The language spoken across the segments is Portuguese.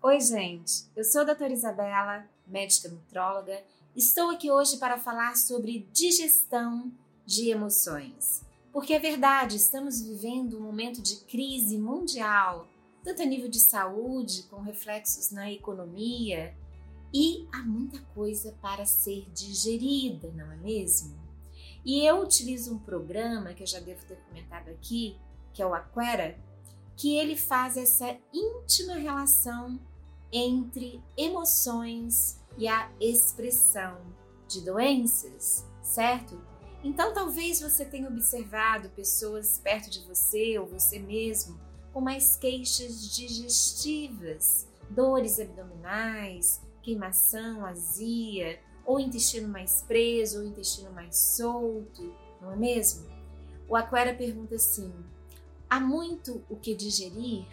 Oi, gente. Eu sou a doutora Isabela, médica nutróloga. Estou aqui hoje para falar sobre digestão de emoções. Porque é verdade, estamos vivendo um momento de crise mundial, tanto a nível de saúde, com reflexos na economia, e há muita coisa para ser digerida, não é mesmo? E eu utilizo um programa que eu já devo ter comentado aqui, que é o Aquera, que ele faz essa íntima relação entre emoções e a expressão de doenças, certo? Então talvez você tenha observado pessoas perto de você ou você mesmo com mais queixas digestivas, dores abdominais, queimação, azia, ou intestino mais preso, ou intestino mais solto, não é mesmo? O Aquera pergunta assim: há muito o que digerir?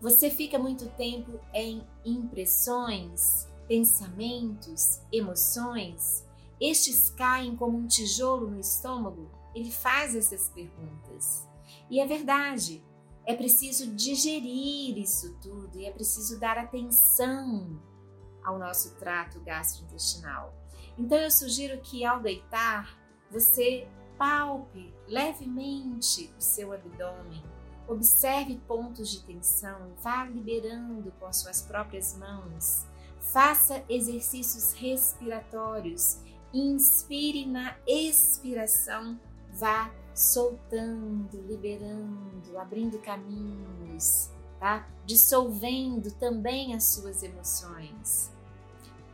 Você fica muito tempo em impressões, pensamentos, emoções? Estes caem como um tijolo no estômago? Ele faz essas perguntas. E é verdade, é preciso digerir isso tudo e é preciso dar atenção ao nosso trato gastrointestinal. Então eu sugiro que ao deitar, você palpe levemente o seu abdômen, observe pontos de tensão, vá liberando com as suas próprias mãos. Faça exercícios respiratórios, inspire na expiração, vá soltando, liberando, abrindo caminhos, tá? Dissolvendo também as suas emoções.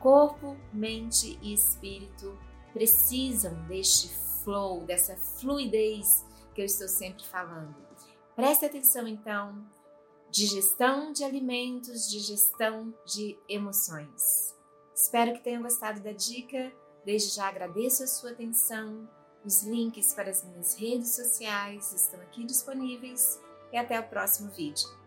Corpo, mente e espírito precisam deste flow, dessa fluidez que eu estou sempre falando. Preste atenção então. Digestão de alimentos, digestão de emoções. Espero que tenham gostado da dica. Desde já agradeço a sua atenção. Os links para as minhas redes sociais estão aqui disponíveis e até o próximo vídeo.